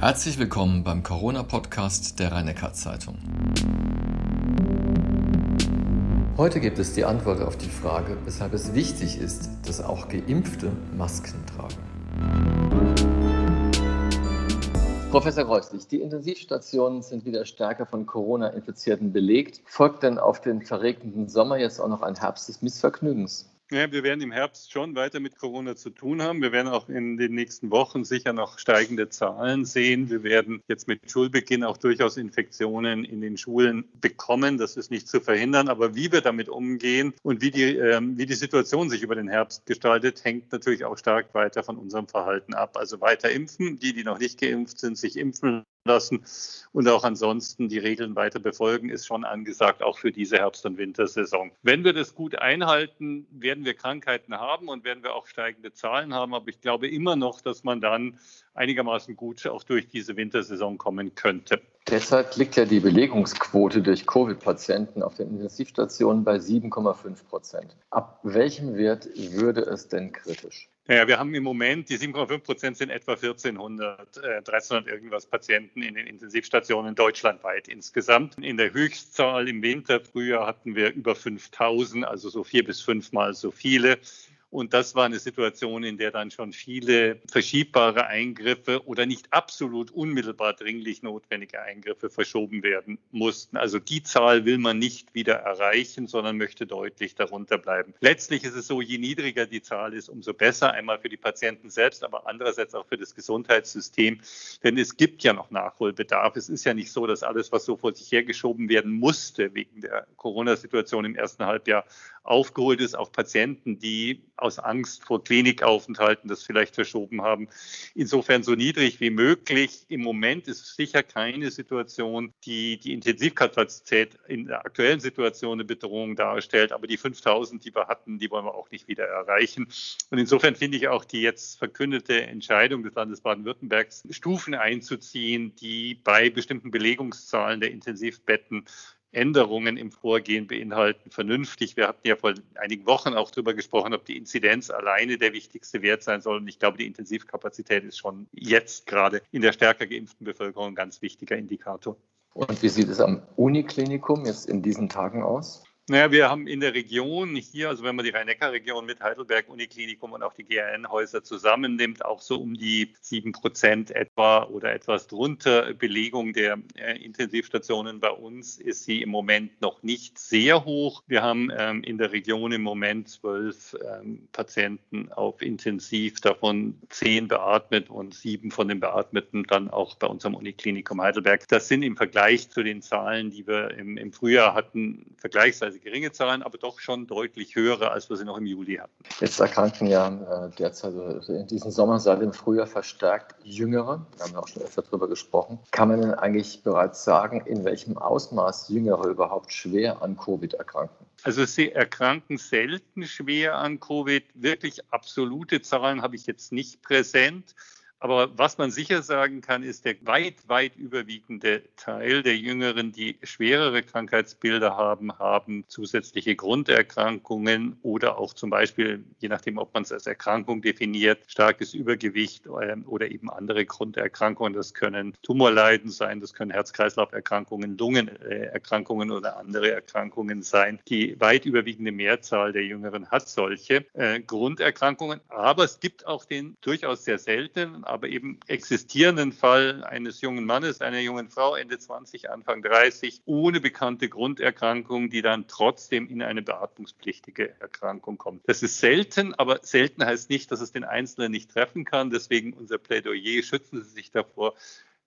Herzlich willkommen beim Corona-Podcast der rhein zeitung Heute gibt es die Antwort auf die Frage, weshalb es wichtig ist, dass auch Geimpfte Masken tragen. Professor Kreuzlich, die Intensivstationen sind wieder stärker von Corona-Infizierten belegt. Folgt denn auf den verregneten Sommer jetzt auch noch ein Herbst des Missvergnügens? Ja, wir werden im Herbst schon weiter mit Corona zu tun haben. Wir werden auch in den nächsten Wochen sicher noch steigende Zahlen sehen. Wir werden jetzt mit Schulbeginn auch durchaus Infektionen in den Schulen bekommen. Das ist nicht zu verhindern. Aber wie wir damit umgehen und wie die, äh, wie die Situation sich über den Herbst gestaltet, hängt natürlich auch stark weiter von unserem Verhalten ab. Also weiter impfen. Die, die noch nicht geimpft sind, sich impfen lassen und auch ansonsten die Regeln weiter befolgen, ist schon angesagt, auch für diese Herbst- und Wintersaison. Wenn wir das gut einhalten, werden wir Krankheiten haben und werden wir auch steigende Zahlen haben. Aber ich glaube immer noch, dass man dann einigermaßen gut auch durch diese Wintersaison kommen könnte. Derzeit liegt ja die Belegungsquote durch Covid-Patienten auf den Intensivstationen bei 7,5 Prozent. Ab welchem Wert würde es denn kritisch? Naja, wir haben im Moment, die 7,5 Prozent sind etwa 1400, äh, 1300 irgendwas Patienten in den Intensivstationen deutschlandweit insgesamt. In der Höchstzahl im Winter, Frühjahr hatten wir über 5000, also so vier bis fünfmal so viele. Und das war eine Situation, in der dann schon viele verschiebbare Eingriffe oder nicht absolut unmittelbar dringlich notwendige Eingriffe verschoben werden mussten. Also die Zahl will man nicht wieder erreichen, sondern möchte deutlich darunter bleiben. Letztlich ist es so, je niedriger die Zahl ist, umso besser, einmal für die Patienten selbst, aber andererseits auch für das Gesundheitssystem. Denn es gibt ja noch Nachholbedarf. Es ist ja nicht so, dass alles, was so vor sich hergeschoben werden musste wegen der Corona-Situation im ersten Halbjahr, aufgeholt ist. Auch Patienten, die aus Angst vor Klinikaufenthalten das vielleicht verschoben haben. Insofern so niedrig wie möglich. Im Moment ist sicher keine Situation, die die Intensivkapazität in der aktuellen Situation eine Bedrohung darstellt. Aber die 5000, die wir hatten, die wollen wir auch nicht wieder erreichen. Und insofern finde ich auch die jetzt verkündete Entscheidung des Landes Baden-Württembergs, Stufen einzuziehen, die bei bestimmten Belegungszahlen der Intensivbetten Änderungen im Vorgehen beinhalten, vernünftig. Wir hatten ja vor einigen Wochen auch darüber gesprochen, ob die Inzidenz alleine der wichtigste Wert sein soll. Und ich glaube, die Intensivkapazität ist schon jetzt gerade in der stärker geimpften Bevölkerung ein ganz wichtiger Indikator. Und wie sieht es am Uniklinikum jetzt in diesen Tagen aus? Naja, wir haben in der Region hier, also wenn man die Rhein-Neckar-Region mit Heidelberg Uniklinikum und auch die GRN-Häuser zusammennimmt, auch so um die sieben Prozent etwa oder etwas drunter Belegung der äh, Intensivstationen bei uns ist sie im Moment noch nicht sehr hoch. Wir haben ähm, in der Region im Moment zwölf ähm, Patienten auf Intensiv, davon zehn beatmet und sieben von den Beatmeten dann auch bei unserem Uniklinikum Heidelberg. Das sind im Vergleich zu den Zahlen, die wir im, im Frühjahr hatten, vergleichsweise geringe Zahlen, aber doch schon deutlich höhere, als wir sie noch im Juli hatten. Jetzt erkranken ja äh, derzeit also in diesem Sommer seit dem Frühjahr verstärkt Jüngere. Wir haben ja auch schon öfter darüber gesprochen. Kann man denn eigentlich bereits sagen, in welchem Ausmaß Jüngere überhaupt schwer an Covid erkranken? Also sie erkranken selten schwer an Covid. Wirklich absolute Zahlen habe ich jetzt nicht präsent. Aber was man sicher sagen kann, ist der weit, weit überwiegende Teil der Jüngeren, die schwerere Krankheitsbilder haben, haben zusätzliche Grunderkrankungen oder auch zum Beispiel, je nachdem, ob man es als Erkrankung definiert, starkes Übergewicht ähm, oder eben andere Grunderkrankungen. Das können Tumorleiden sein, das können Herz-Kreislauf-Erkrankungen, Lungenerkrankungen oder andere Erkrankungen sein. Die weit überwiegende Mehrzahl der Jüngeren hat solche äh, Grunderkrankungen. Aber es gibt auch den durchaus sehr seltenen, aber eben existierenden Fall eines jungen Mannes, einer jungen Frau, Ende 20, Anfang 30, ohne bekannte Grunderkrankung, die dann trotzdem in eine beatmungspflichtige Erkrankung kommt. Das ist selten, aber selten heißt nicht, dass es den Einzelnen nicht treffen kann. Deswegen unser Plädoyer, schützen Sie sich davor,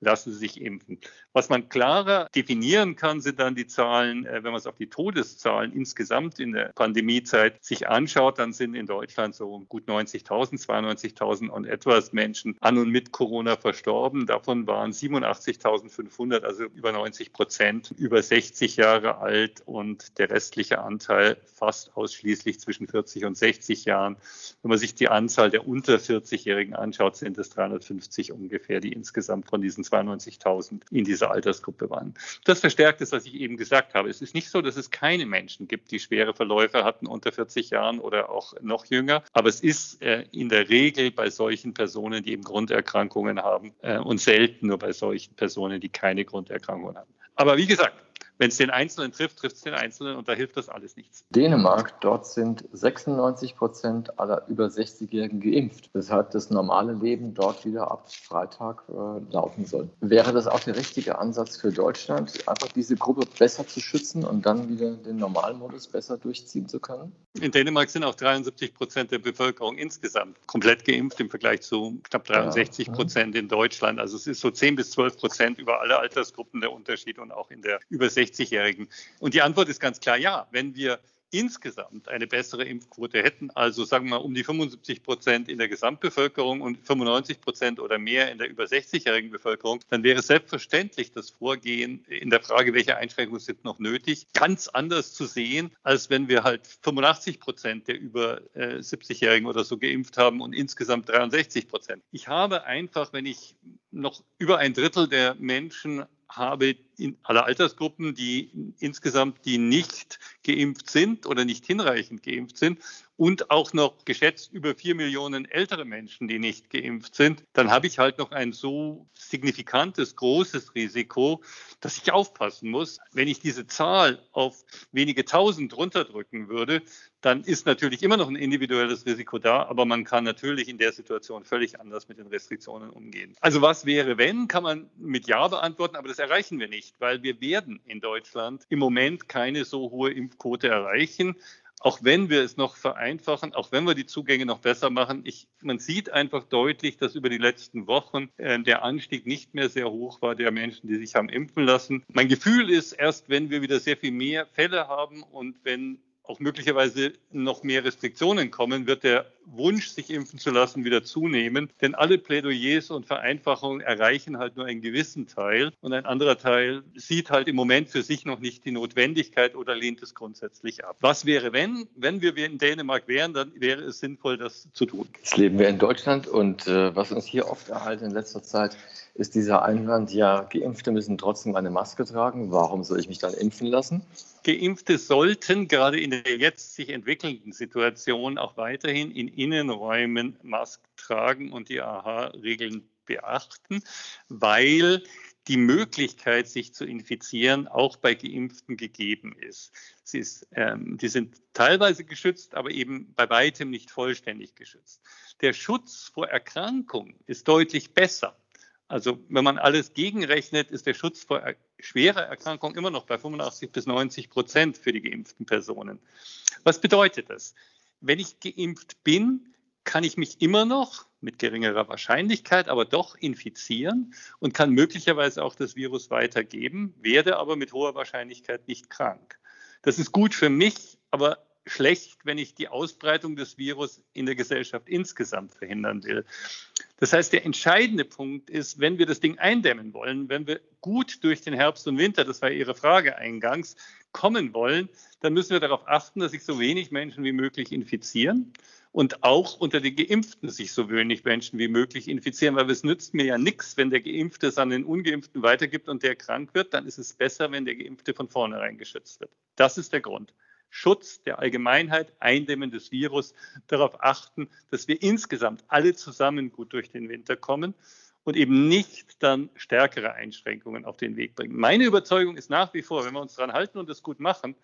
lassen Sie sich impfen. Was man klarer definieren kann, sind dann die Zahlen, äh, wenn man es auf die Todeszahlen insgesamt in der Pandemiezeit sich anschaut, dann sind in Deutschland so gut 90.000, 92.000 und etwas Menschen an und mit Corona verstorben. Davon waren 87.500, also über 90 Prozent, über 60 Jahre alt und der restliche Anteil fast ausschließlich zwischen 40 und 60 Jahren. Wenn man sich die Anzahl der unter 40-Jährigen anschaut, sind es 350 ungefähr, die insgesamt von diesen 92.000 in dieser Altersgruppe waren. Das verstärkt es, was ich eben gesagt habe. Es ist nicht so, dass es keine Menschen gibt, die schwere Verläufe hatten unter 40 Jahren oder auch noch jünger, aber es ist äh, in der Regel bei solchen Personen, die eben Grunderkrankungen haben äh, und selten nur bei solchen Personen, die keine Grunderkrankungen haben. Aber wie gesagt, wenn es den Einzelnen trifft, trifft es den Einzelnen und da hilft das alles nichts. Dänemark, dort sind 96 Prozent aller über 60-Jährigen geimpft, weshalb das normale Leben dort wieder ab Freitag äh, laufen soll. Wäre das auch der richtige Ansatz für Deutschland, einfach diese Gruppe besser zu schützen und dann wieder den Normalmodus besser durchziehen zu können? In Dänemark sind auch 73 Prozent der Bevölkerung insgesamt komplett geimpft im Vergleich zu knapp 63 Prozent ja. in Deutschland. Also es ist so 10 bis 12 Prozent über alle Altersgruppen der Unterschied und auch in der über 60 60-Jährigen? Und die Antwort ist ganz klar ja. Wenn wir insgesamt eine bessere Impfquote hätten, also sagen wir mal um die 75 Prozent in der Gesamtbevölkerung und 95 Prozent oder mehr in der über 60-jährigen Bevölkerung, dann wäre selbstverständlich das Vorgehen in der Frage, welche Einschränkungen sind noch nötig, ganz anders zu sehen, als wenn wir halt 85 Prozent der über 70-Jährigen äh, oder so geimpft haben und insgesamt 63 Prozent. Ich habe einfach, wenn ich noch über ein Drittel der Menschen habe in aller Altersgruppen, die insgesamt, die nicht geimpft sind oder nicht hinreichend geimpft sind und auch noch geschätzt über vier Millionen ältere Menschen, die nicht geimpft sind, dann habe ich halt noch ein so signifikantes, großes Risiko, dass ich aufpassen muss. Wenn ich diese Zahl auf wenige tausend runterdrücken würde, dann ist natürlich immer noch ein individuelles Risiko da, aber man kann natürlich in der Situation völlig anders mit den Restriktionen umgehen. Also was wäre, wenn, kann man mit Ja beantworten, aber das erreichen wir nicht, weil wir werden in Deutschland im Moment keine so hohe Impfquote erreichen auch wenn wir es noch vereinfachen, auch wenn wir die Zugänge noch besser machen, ich, man sieht einfach deutlich, dass über die letzten Wochen äh, der Anstieg nicht mehr sehr hoch war der Menschen, die sich haben impfen lassen. Mein Gefühl ist, erst wenn wir wieder sehr viel mehr Fälle haben und wenn auch möglicherweise noch mehr Restriktionen kommen, wird der Wunsch, sich impfen zu lassen, wieder zunehmen. Denn alle Plädoyers und Vereinfachungen erreichen halt nur einen gewissen Teil und ein anderer Teil sieht halt im Moment für sich noch nicht die Notwendigkeit oder lehnt es grundsätzlich ab. Was wäre, wenn? Wenn wir in Dänemark wären, dann wäre es sinnvoll, das zu tun. Jetzt leben wir in Deutschland und äh, was uns hier oft erhalten in letzter Zeit, ist dieser Einwand, ja, Geimpfte müssen trotzdem eine Maske tragen. Warum soll ich mich dann impfen lassen? Geimpfte sollten gerade in der jetzt sich entwickelnden Situation auch weiterhin in Innenräumen Masken tragen und die AHA-Regeln beachten, weil die Möglichkeit, sich zu infizieren, auch bei Geimpften gegeben ist. Sie ist ähm, die sind teilweise geschützt, aber eben bei weitem nicht vollständig geschützt. Der Schutz vor Erkrankung ist deutlich besser also wenn man alles gegenrechnet, ist der Schutz vor schwerer Erkrankung immer noch bei 85 bis 90 Prozent für die geimpften Personen. Was bedeutet das? Wenn ich geimpft bin, kann ich mich immer noch mit geringerer Wahrscheinlichkeit, aber doch infizieren und kann möglicherweise auch das Virus weitergeben, werde aber mit hoher Wahrscheinlichkeit nicht krank. Das ist gut für mich, aber schlecht, wenn ich die Ausbreitung des Virus in der Gesellschaft insgesamt verhindern will. Das heißt, der entscheidende Punkt ist, wenn wir das Ding eindämmen wollen, wenn wir gut durch den Herbst und Winter, das war Ihre Frage eingangs, kommen wollen, dann müssen wir darauf achten, dass sich so wenig Menschen wie möglich infizieren und auch unter den Geimpften sich so wenig Menschen wie möglich infizieren, weil es nützt mir ja nichts, wenn der Geimpfte es an den Ungeimpften weitergibt und der krank wird, dann ist es besser, wenn der Geimpfte von vornherein geschützt wird. Das ist der Grund. Schutz der Allgemeinheit, Eindämmen des Virus, darauf achten, dass wir insgesamt alle zusammen gut durch den Winter kommen und eben nicht dann stärkere Einschränkungen auf den Weg bringen. Meine Überzeugung ist nach wie vor, wenn wir uns daran halten und das gut machen,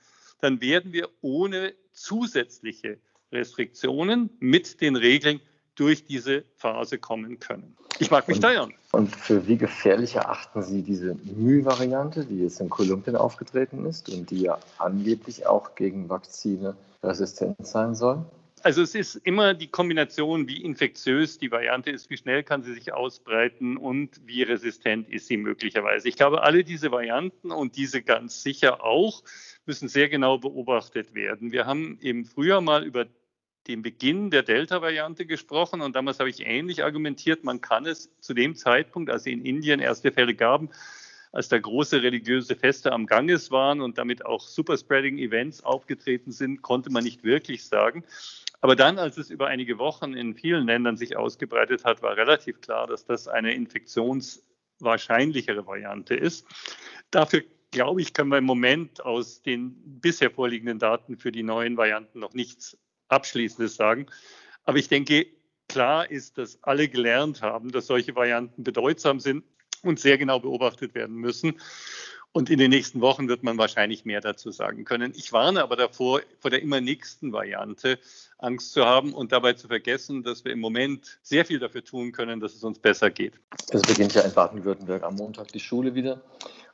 dann werden wir ohne zusätzliche Restriktionen mit den Regeln durch diese Phase kommen können. Ich mag mich und, irren. Und für wie gefährlich erachten Sie diese Müh-Variante, die jetzt in Kolumbien aufgetreten ist und die ja angeblich auch gegen Vakzine resistent sein soll? Also es ist immer die Kombination, wie infektiös die Variante ist, wie schnell kann sie sich ausbreiten und wie resistent ist sie möglicherweise. Ich glaube, alle diese Varianten und diese ganz sicher auch müssen sehr genau beobachtet werden. Wir haben im Frühjahr mal über dem Beginn der Delta-Variante gesprochen und damals habe ich ähnlich argumentiert, man kann es zu dem Zeitpunkt, als es in Indien erste Fälle gaben, als da große religiöse Feste am Ganges waren und damit auch Superspreading-Events aufgetreten sind, konnte man nicht wirklich sagen. Aber dann, als es über einige Wochen in vielen Ländern sich ausgebreitet hat, war relativ klar, dass das eine Infektions- wahrscheinlichere Variante ist. Dafür glaube ich, können wir im Moment aus den bisher vorliegenden Daten für die neuen Varianten noch nichts Abschließendes sagen. Aber ich denke, klar ist, dass alle gelernt haben, dass solche Varianten bedeutsam sind und sehr genau beobachtet werden müssen. Und in den nächsten Wochen wird man wahrscheinlich mehr dazu sagen können. Ich warne aber davor, vor der immer nächsten Variante Angst zu haben und dabei zu vergessen, dass wir im Moment sehr viel dafür tun können, dass es uns besser geht. Es beginnt ja in Baden-Württemberg am Montag die Schule wieder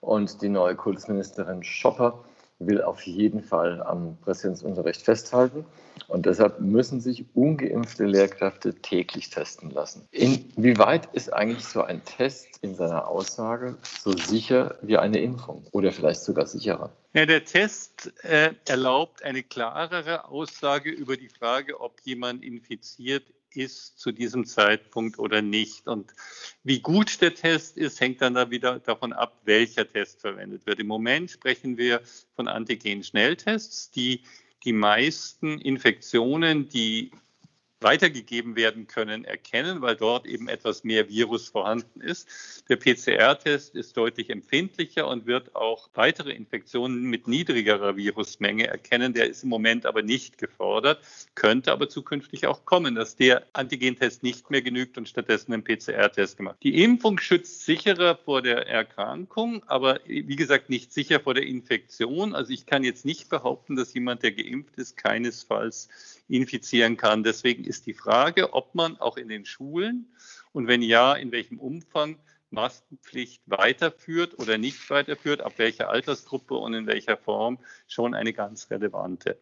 und die neue Kultusministerin Schopper will auf jeden Fall am Präsenzunterricht festhalten. Und deshalb müssen sich ungeimpfte Lehrkräfte täglich testen lassen. Inwieweit ist eigentlich so ein Test in seiner Aussage so sicher wie eine Impfung oder vielleicht sogar sicherer? Ja, der Test äh, erlaubt eine klarere Aussage über die Frage, ob jemand infiziert ist zu diesem Zeitpunkt oder nicht. Und wie gut der Test ist, hängt dann da wieder davon ab, welcher Test verwendet wird. Im Moment sprechen wir von Antigen-Schnelltests, die die meisten Infektionen, die weitergegeben werden können, erkennen, weil dort eben etwas mehr Virus vorhanden ist. Der PCR-Test ist deutlich empfindlicher und wird auch weitere Infektionen mit niedrigerer Virusmenge erkennen. Der ist im Moment aber nicht gefordert, könnte aber zukünftig auch kommen, dass der Antigentest nicht mehr genügt und stattdessen ein PCR-Test gemacht. Die Impfung schützt sicherer vor der Erkrankung, aber wie gesagt nicht sicher vor der Infektion. Also ich kann jetzt nicht behaupten, dass jemand, der geimpft ist, keinesfalls infizieren kann. Deswegen ist die Frage, ob man auch in den Schulen und wenn ja, in welchem Umfang Maskenpflicht weiterführt oder nicht weiterführt, ab welcher Altersgruppe und in welcher Form, schon eine ganz relevante.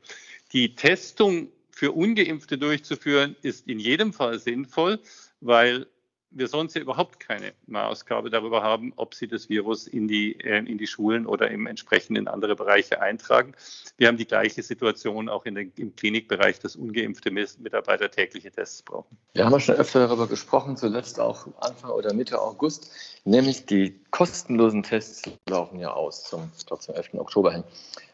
Die Testung für ungeimpfte durchzuführen, ist in jedem Fall sinnvoll, weil wir sonst ja überhaupt keine Maßgabe darüber haben, ob sie das Virus in die, äh, in die Schulen oder im entsprechend in andere Bereiche eintragen. Wir haben die gleiche Situation auch in den, im Klinikbereich, dass ungeimpfte Mitarbeiter tägliche Tests brauchen. Wir haben ja schon öfter darüber gesprochen, zuletzt auch Anfang oder Mitte August, nämlich die kostenlosen Tests laufen ja aus zum, zum 11. Oktober hin.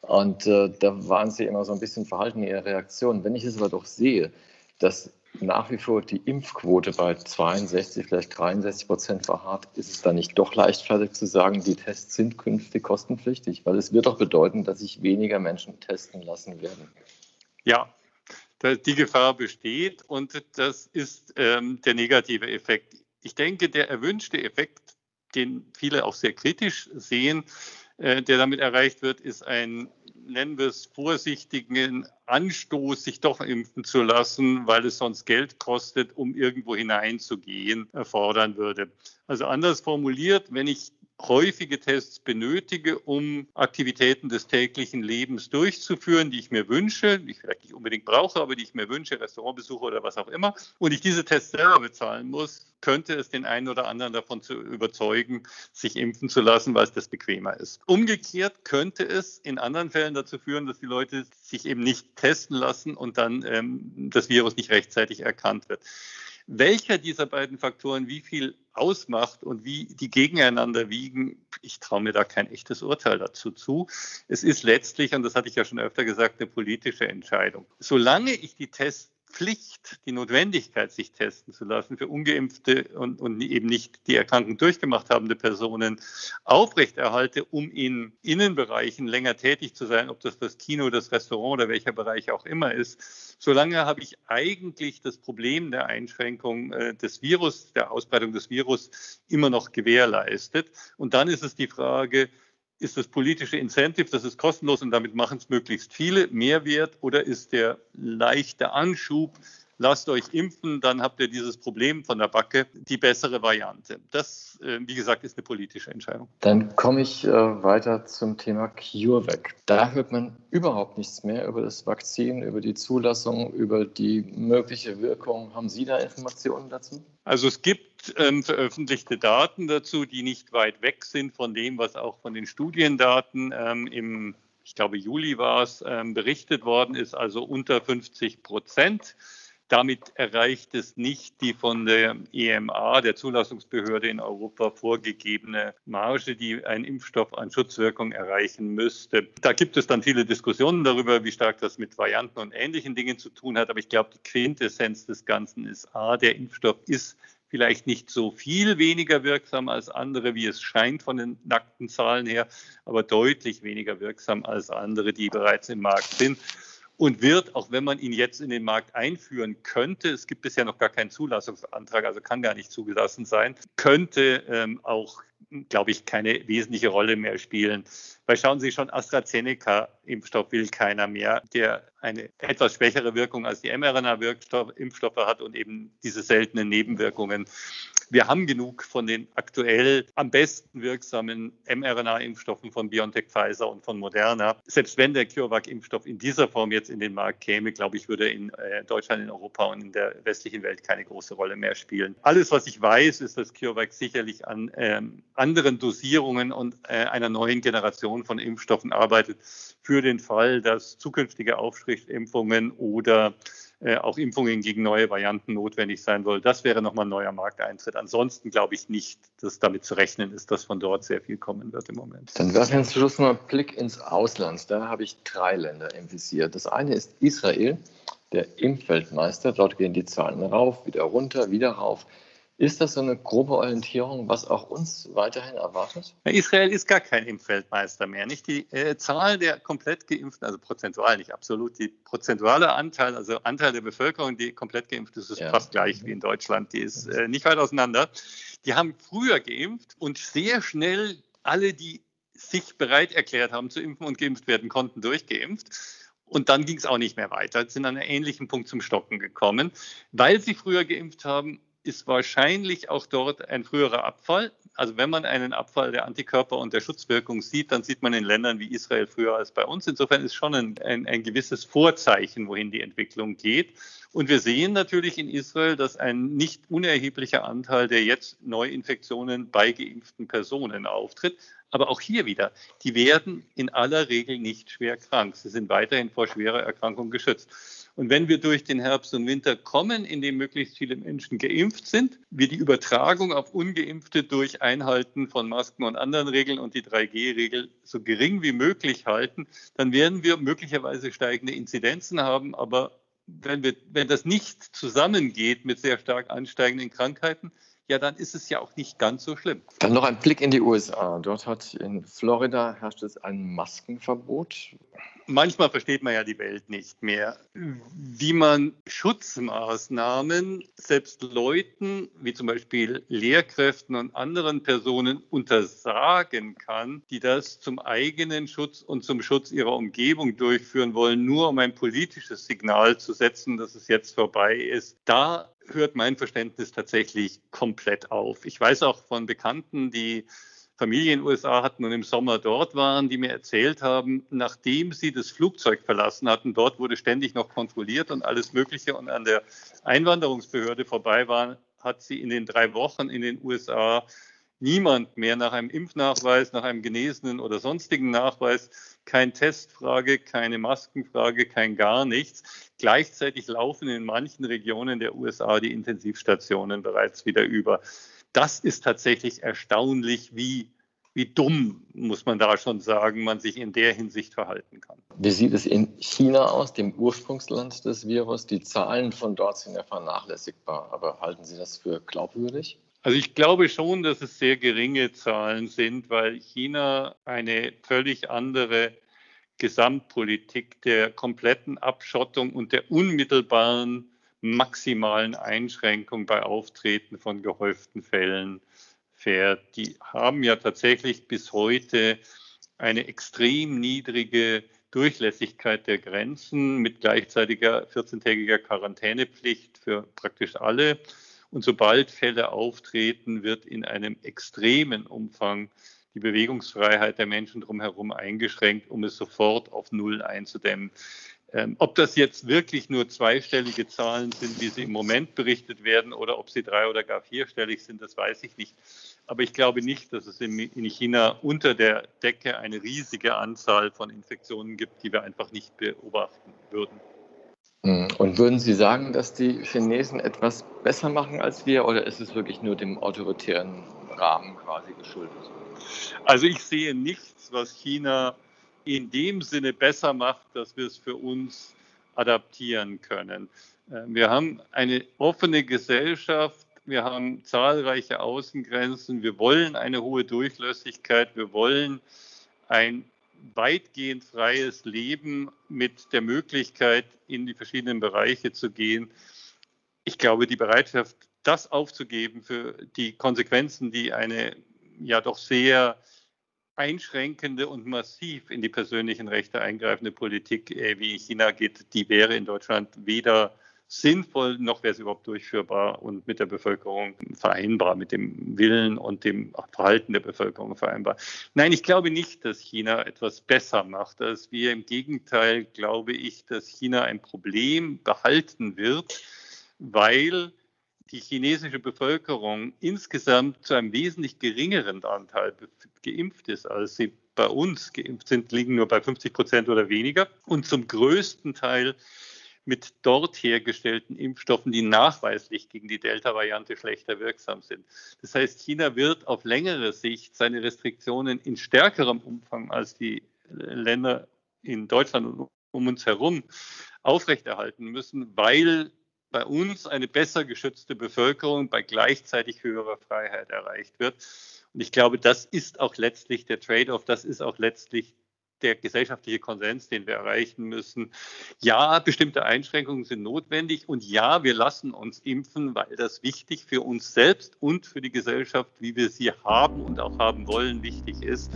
Und äh, da waren Sie immer so ein bisschen verhalten in Ihrer Reaktion. Wenn ich es aber doch sehe, dass nach wie vor die Impfquote bei 62, vielleicht 63 Prozent verharrt, ist es dann nicht doch leichtfertig zu sagen, die Tests sind künftig kostenpflichtig? Weil es wird doch bedeuten, dass sich weniger Menschen testen lassen werden. Ja, die Gefahr besteht und das ist ähm, der negative Effekt. Ich denke, der erwünschte Effekt, den viele auch sehr kritisch sehen, äh, der damit erreicht wird, ist ein nennen wir es, vorsichtigen Anstoß, sich doch impfen zu lassen, weil es sonst Geld kostet, um irgendwo hineinzugehen, erfordern würde. Also anders formuliert, wenn ich häufige Tests benötige, um Aktivitäten des täglichen Lebens durchzuführen, die ich mir wünsche, die ich vielleicht nicht unbedingt brauche, aber die ich mir wünsche, Restaurantbesuche oder was auch immer, und ich diese Tests selber bezahlen muss, könnte es den einen oder anderen davon zu überzeugen, sich impfen zu lassen, weil es das bequemer ist. Umgekehrt könnte es in anderen Fällen dazu führen, dass die Leute sich eben nicht testen lassen und dann ähm, das Virus nicht rechtzeitig erkannt wird. Welcher dieser beiden Faktoren wie viel ausmacht und wie die gegeneinander wiegen, ich traue mir da kein echtes Urteil dazu zu. Es ist letztlich, und das hatte ich ja schon öfter gesagt, eine politische Entscheidung. Solange ich die Tests Pflicht, die Notwendigkeit, sich testen zu lassen für ungeimpfte und, und eben nicht die Erkrankung durchgemacht habende Personen aufrechterhalte, um in Innenbereichen länger tätig zu sein, ob das das Kino, das Restaurant oder welcher Bereich auch immer ist, solange habe ich eigentlich das Problem der Einschränkung äh, des Virus, der Ausbreitung des Virus immer noch gewährleistet. Und dann ist es die Frage, ist das politische Incentive, das ist kostenlos und damit machen es möglichst viele, mehr wert oder ist der leichte Anschub, lasst euch impfen, dann habt ihr dieses Problem von der Backe, die bessere Variante. Das, äh, wie gesagt, ist eine politische Entscheidung. Dann komme ich äh, weiter zum Thema CureVac. Da hört man überhaupt nichts mehr über das Vakzin, über die Zulassung, über die mögliche Wirkung. Haben Sie da Informationen dazu? Also es gibt ähm, veröffentlichte Daten dazu, die nicht weit weg sind von dem, was auch von den Studiendaten ähm, im ich glaube, Juli war es, ähm, berichtet worden ist, also unter 50 Prozent. Damit erreicht es nicht die von der EMA, der Zulassungsbehörde in Europa, vorgegebene Marge, die ein Impfstoff an Schutzwirkung erreichen müsste. Da gibt es dann viele Diskussionen darüber, wie stark das mit Varianten und ähnlichen Dingen zu tun hat. Aber ich glaube, die Quintessenz des Ganzen ist A, der Impfstoff ist vielleicht nicht so viel weniger wirksam als andere, wie es scheint von den nackten Zahlen her, aber deutlich weniger wirksam als andere, die bereits im Markt sind und wird, auch wenn man ihn jetzt in den Markt einführen könnte, es gibt bisher noch gar keinen Zulassungsantrag, also kann gar nicht zugelassen sein, könnte ähm, auch, glaube ich, keine wesentliche Rolle mehr spielen. Weil schauen Sie schon, AstraZeneca-Impfstoff will keiner mehr, der eine etwas schwächere Wirkung als die mRNA-Impfstoffe hat und eben diese seltenen Nebenwirkungen wir haben genug von den aktuell am besten wirksamen mRNA-Impfstoffen von BioNTech, Pfizer und von Moderna. Selbst wenn der CureVac-Impfstoff in dieser Form jetzt in den Markt käme, glaube ich, würde in äh, Deutschland, in Europa und in der westlichen Welt keine große Rolle mehr spielen. Alles, was ich weiß, ist, dass CureVac sicherlich an ähm, anderen Dosierungen und äh, einer neuen Generation von Impfstoffen arbeitet für den Fall, dass zukünftige Aufstrichimpfungen oder äh, auch Impfungen gegen neue Varianten notwendig sein soll. Das wäre nochmal ein neuer Markteintritt. Ansonsten glaube ich nicht, dass damit zu rechnen ist, dass von dort sehr viel kommen wird im Moment. Dann werfen wir zum Schluss noch einen Blick ins Ausland. Da habe ich drei Länder im Visier. Das eine ist Israel, der Impfweltmeister. Dort gehen die Zahlen rauf, wieder runter, wieder rauf. Ist das so eine grobe Orientierung, was auch uns weiterhin erwartet? Israel ist gar kein Impfweltmeister mehr. Nicht die äh, Zahl der komplett geimpften, also prozentual, nicht absolut, die prozentuale Anteil, also Anteil der Bevölkerung, die komplett geimpft ist, ist ja. fast gleich wie in Deutschland. Die ist äh, nicht weit auseinander. Die haben früher geimpft und sehr schnell alle, die sich bereit erklärt haben zu impfen und geimpft werden konnten, durchgeimpft. Und dann ging es auch nicht mehr weiter, sind an einem ähnlichen Punkt zum Stocken gekommen, weil sie früher geimpft haben ist wahrscheinlich auch dort ein früherer Abfall. Also wenn man einen Abfall der Antikörper und der Schutzwirkung sieht, dann sieht man in Ländern wie Israel früher als bei uns. Insofern ist schon ein, ein, ein gewisses Vorzeichen, wohin die Entwicklung geht. Und wir sehen natürlich in Israel, dass ein nicht unerheblicher Anteil der jetzt Neuinfektionen bei geimpften Personen auftritt. Aber auch hier wieder, die werden in aller Regel nicht schwer krank. Sie sind weiterhin vor schwerer Erkrankung geschützt. Und wenn wir durch den Herbst und Winter kommen, in dem möglichst viele Menschen geimpft sind, wir die Übertragung auf ungeimpfte durch Einhalten von Masken und anderen Regeln und die 3G-Regel so gering wie möglich halten, dann werden wir möglicherweise steigende Inzidenzen haben. Aber wenn, wir, wenn das nicht zusammengeht mit sehr stark ansteigenden Krankheiten, ja, dann ist es ja auch nicht ganz so schlimm. Dann noch ein Blick in die USA. Dort hat in Florida herrscht es ein Maskenverbot. Manchmal versteht man ja die Welt nicht mehr, wie man Schutzmaßnahmen selbst Leuten, wie zum Beispiel Lehrkräften und anderen Personen untersagen kann, die das zum eigenen Schutz und zum Schutz ihrer Umgebung durchführen wollen, nur um ein politisches Signal zu setzen, dass es jetzt vorbei ist. Da hört mein Verständnis tatsächlich komplett auf. Ich weiß auch von Bekannten, die Familie in den USA hatten und im Sommer dort waren, die mir erzählt haben, nachdem sie das Flugzeug verlassen hatten, dort wurde ständig noch kontrolliert und alles Mögliche und an der Einwanderungsbehörde vorbei waren, hat sie in den drei Wochen in den USA niemand mehr nach einem Impfnachweis, nach einem genesenen oder sonstigen Nachweis, kein Testfrage, keine Maskenfrage, kein gar nichts. Gleichzeitig laufen in manchen Regionen der USA die Intensivstationen bereits wieder über. Das ist tatsächlich erstaunlich, wie, wie dumm, muss man da schon sagen, man sich in der Hinsicht verhalten kann. Wie sieht es in China aus, dem Ursprungsland des Virus? Die Zahlen von dort sind ja vernachlässigbar, aber halten Sie das für glaubwürdig? Also ich glaube schon, dass es sehr geringe Zahlen sind, weil China eine völlig andere Gesamtpolitik der kompletten Abschottung und der unmittelbaren maximalen Einschränkung bei Auftreten von gehäuften Fällen fährt. Die haben ja tatsächlich bis heute eine extrem niedrige Durchlässigkeit der Grenzen mit gleichzeitiger 14-tägiger Quarantänepflicht für praktisch alle. Und sobald Fälle auftreten, wird in einem extremen Umfang die Bewegungsfreiheit der Menschen drumherum eingeschränkt, um es sofort auf Null einzudämmen. Ähm, ob das jetzt wirklich nur zweistellige Zahlen sind, wie sie im Moment berichtet werden, oder ob sie drei- oder gar vierstellig sind, das weiß ich nicht. Aber ich glaube nicht, dass es in China unter der Decke eine riesige Anzahl von Infektionen gibt, die wir einfach nicht beobachten würden. Hm. Und würden Sie sagen, dass die Chinesen etwas besser machen als wir oder ist es wirklich nur dem autoritären Rahmen quasi geschuldet? Also ich sehe nichts, was China in dem Sinne besser macht, dass wir es für uns adaptieren können. Äh, wir haben eine offene Gesellschaft Wir haben zahlreiche Außengrenzen. Wir wollen eine hohe Durchlässigkeit. Wir wollen ein weitgehend freies Leben mit der Möglichkeit, in die verschiedenen Bereiche zu gehen. Ich glaube, die Bereitschaft, das aufzugeben für die Konsequenzen, die eine ja doch sehr einschränkende und massiv in die persönlichen Rechte eingreifende Politik äh, wie in China geht, die wäre in Deutschland weder sinnvoll, noch wäre es überhaupt durchführbar und mit der Bevölkerung vereinbar, mit dem Willen und dem Verhalten der Bevölkerung vereinbar. Nein, ich glaube nicht, dass China etwas besser macht als wir. Im Gegenteil glaube ich, dass China ein Problem behalten wird, weil die chinesische Bevölkerung insgesamt zu einem wesentlich geringeren Anteil geimpft ist, als sie bei uns geimpft sind, liegen nur bei 50 Prozent oder weniger und zum größten Teil mit dort hergestellten Impfstoffen, die nachweislich gegen die Delta-Variante schlechter wirksam sind. Das heißt, China wird auf längere Sicht seine Restriktionen in stärkerem Umfang als die Länder in Deutschland und um uns herum aufrechterhalten müssen, weil bei uns eine besser geschützte Bevölkerung bei gleichzeitig höherer Freiheit erreicht wird. Und ich glaube, das ist auch letztlich der Trade-off, das ist auch letztlich der gesellschaftliche Konsens, den wir erreichen müssen. Ja, bestimmte Einschränkungen sind notwendig und ja, wir lassen uns impfen, weil das wichtig für uns selbst und für die Gesellschaft, wie wir sie haben und auch haben wollen, wichtig ist.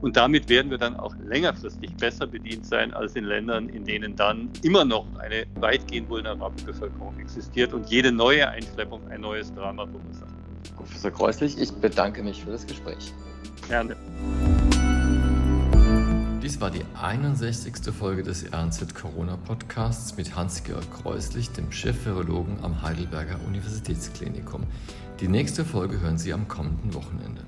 Und damit werden wir dann auch längerfristig besser bedient sein als in Ländern, in denen dann immer noch eine weitgehend vulnerable Bevölkerung existiert und jede neue Einschleppung ein neues Drama verursacht. Professor Kreuslich, ich bedanke mich für das Gespräch. Gerne. Dies war die 61. Folge des RNZ Corona Podcasts mit Hans-Georg Kreuslich, dem Chef-Virologen am Heidelberger Universitätsklinikum. Die nächste Folge hören Sie am kommenden Wochenende.